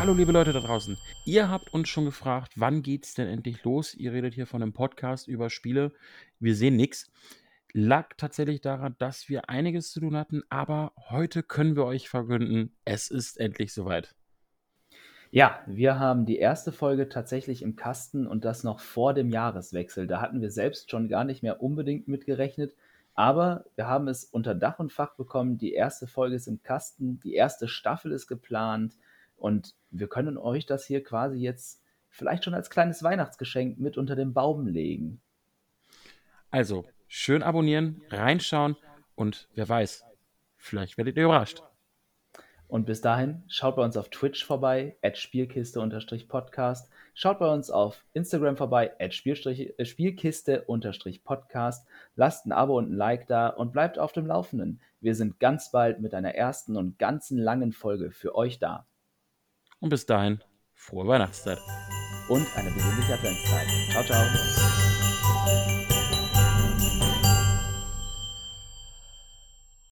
Hallo liebe Leute da draußen. Ihr habt uns schon gefragt, wann geht's denn endlich los? Ihr redet hier von einem Podcast über Spiele. Wir sehen nichts. Lag tatsächlich daran, dass wir einiges zu tun hatten, aber heute können wir euch verkünden, es ist endlich soweit. Ja, wir haben die erste Folge tatsächlich im Kasten und das noch vor dem Jahreswechsel. Da hatten wir selbst schon gar nicht mehr unbedingt mitgerechnet, aber wir haben es unter Dach und Fach bekommen. Die erste Folge ist im Kasten, die erste Staffel ist geplant und wir können euch das hier quasi jetzt vielleicht schon als kleines Weihnachtsgeschenk mit unter den Baum legen. Also, schön abonnieren, reinschauen und wer weiß, vielleicht werdet ihr überrascht. Und bis dahin, schaut bei uns auf Twitch vorbei, at Spielkiste-Podcast. Schaut bei uns auf Instagram vorbei, at äh, Spielkiste-Podcast. Lasst ein Abo und ein Like da und bleibt auf dem Laufenden. Wir sind ganz bald mit einer ersten und ganzen langen Folge für euch da. Und bis dahin, frohe Weihnachtszeit. Und eine besinnliche Adventszeit. Ciao, ciao.